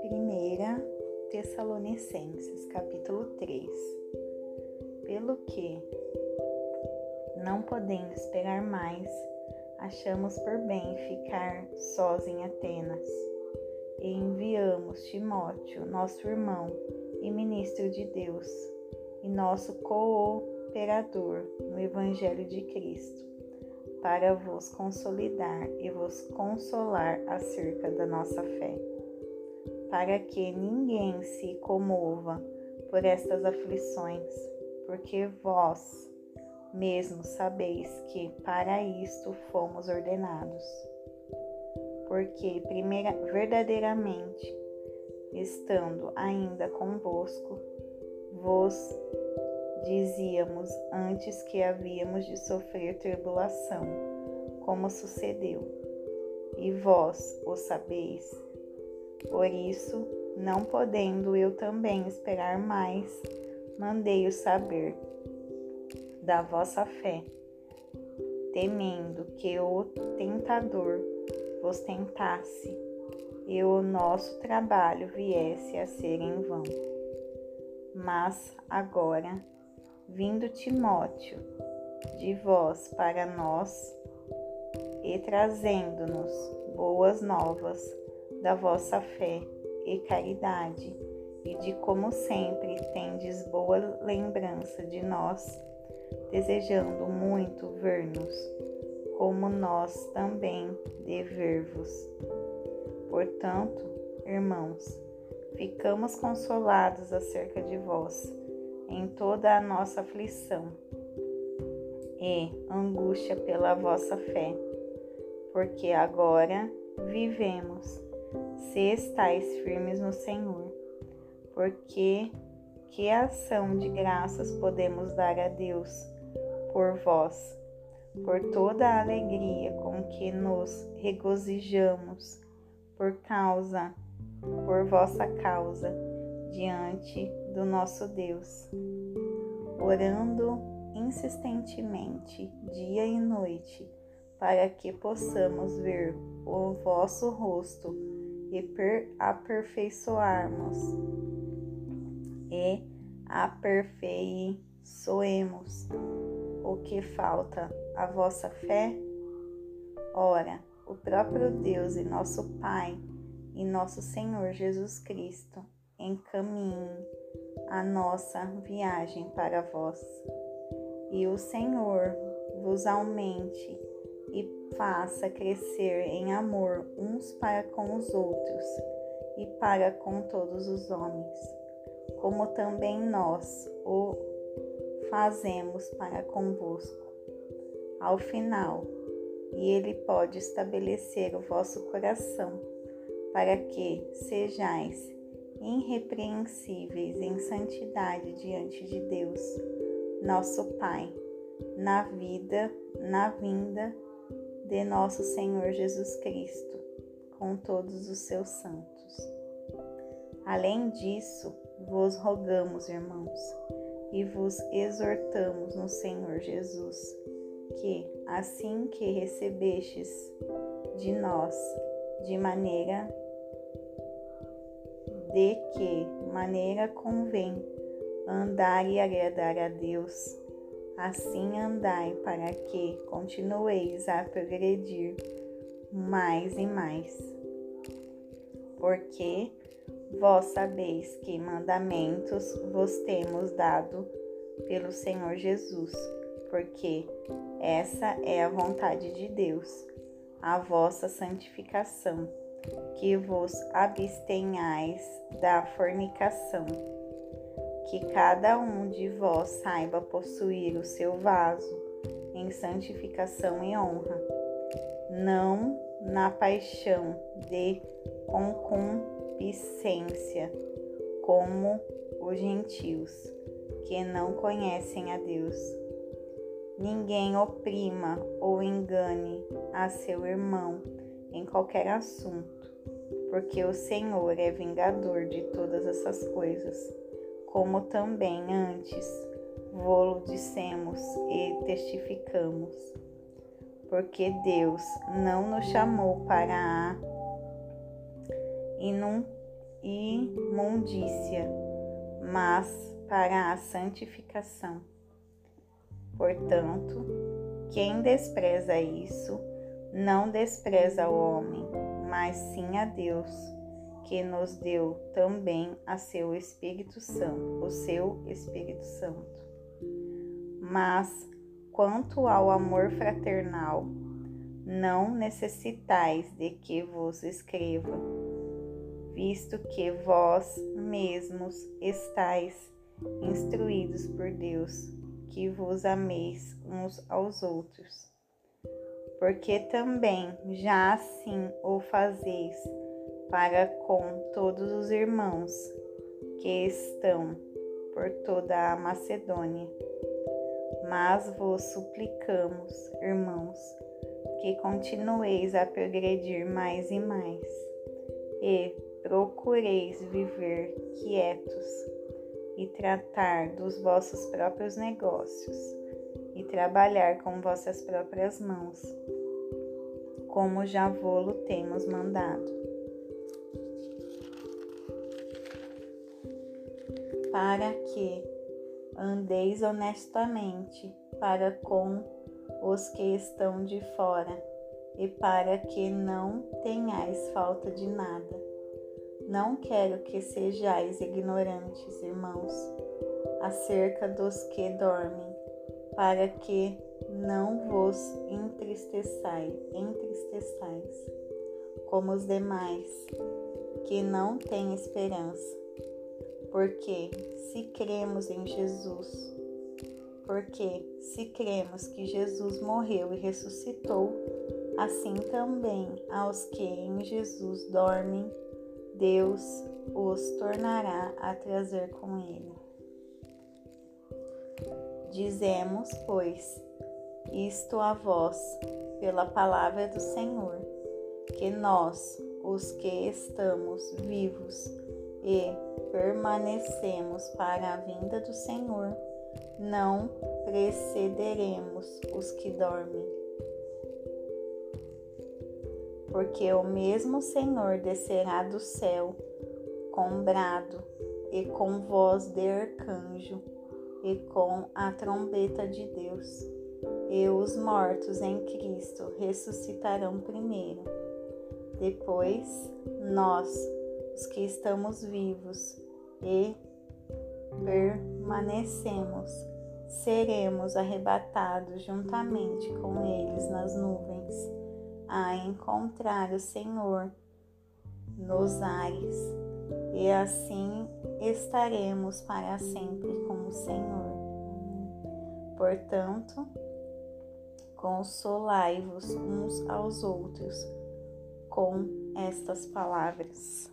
Primeira Tessalonicenses, capítulo 3. Pelo que, não podendo esperar mais, achamos por bem ficar sós em Atenas e enviamos Timóteo, nosso irmão e ministro de Deus, e nosso cooperador no Evangelho de Cristo, para vos consolidar e vos consolar acerca da nossa fé, para que ninguém se comova por estas aflições, porque vós mesmos sabeis que para isto fomos ordenados. Porque primeira, verdadeiramente, estando ainda convosco, vos dizíamos antes que havíamos de sofrer tribulação, como sucedeu, e vós o sabeis. Por isso, não podendo eu também esperar mais, mandei-o saber da vossa fé, temendo que o tentador vos tentasse e o nosso trabalho viesse a ser em vão. Mas agora, vindo Timóteo de vós para nós e trazendo-nos boas novas da vossa fé e caridade, e de como sempre tendes boa lembrança de nós, desejando muito ver-nos como nós também dever-vos. Portanto, irmãos, ficamos consolados acerca de vós em toda a nossa aflição. E angústia pela vossa fé, porque agora vivemos, se estáis firmes no Senhor, porque que ação de graças podemos dar a Deus por vós? Por toda a alegria com que nos regozijamos por causa, por vossa causa, diante do nosso Deus, orando insistentemente dia e noite, para que possamos ver o vosso rosto e aperfeiçoarmos e aperfeiçoemos o que falta a vossa fé? Ora, o próprio Deus e nosso Pai e nosso Senhor Jesus Cristo encaminhe a nossa viagem para vós. E o Senhor vos aumente e faça crescer em amor uns para com os outros e para com todos os homens, como também nós o fazemos para convosco ao final, e Ele pode estabelecer o vosso coração, para que sejais irrepreensíveis em santidade diante de Deus, nosso Pai, na vida, na vinda de nosso Senhor Jesus Cristo, com todos os seus santos. Além disso, vos rogamos, irmãos, e vos exortamos no Senhor Jesus que, assim que recebestes de nós, de maneira de que maneira convém andar e agradar a Deus, assim andai para que continueis a progredir mais e mais. Porque vós sabeis que mandamentos vos temos dado pelo Senhor Jesus porque essa é a vontade de Deus, a vossa santificação, que vos abstenhais da fornicação, que cada um de vós saiba possuir o seu vaso em santificação e honra, não na paixão de concupiscência, como os gentios, que não conhecem a Deus. Ninguém oprima ou engane a seu irmão em qualquer assunto, porque o Senhor é vingador de todas essas coisas, como também antes vô-lo dissemos e testificamos. porque Deus não nos chamou para a imundícia, mas para a santificação. Portanto, quem despreza isso, não despreza o homem, mas sim a Deus, que nos deu também a seu Espírito Santo, o seu Espírito Santo. Mas quanto ao amor fraternal, não necessitais de que vos escreva, visto que vós mesmos estáis instruídos por Deus, que vos ameis uns aos outros. Porque também já assim o fazeis para com todos os irmãos que estão por toda a Macedônia. Mas vos suplicamos, irmãos, que continueis a progredir mais e mais, e procureis viver quietos e tratar dos vossos próprios negócios e trabalhar com vossas próprias mãos, como já vô-lo temos mandado. Para que andeis honestamente para com os que estão de fora, e para que não tenhais falta de nada. Não quero que sejais ignorantes, irmãos, acerca dos que dormem, para que não vos entristeçais, entristeçais como os demais, que não têm esperança. Porque se cremos em Jesus, porque se cremos que Jesus morreu e ressuscitou, assim também aos que em Jesus dormem, Deus os tornará a trazer com ele. Dizemos, pois, isto a vós, pela palavra do Senhor, que nós, os que estamos vivos e permanecemos para a vinda do Senhor, não precederemos os que dormem. Porque o mesmo Senhor descerá do céu com brado e com voz de arcanjo e com a trombeta de Deus. E os mortos em Cristo ressuscitarão primeiro. Depois, nós, os que estamos vivos e permanecemos, seremos arrebatados juntamente com eles nas nuvens, a encontrar o Senhor nos ares, e assim estaremos para sempre com o Senhor. Portanto, consolai-vos uns aos outros com estas palavras.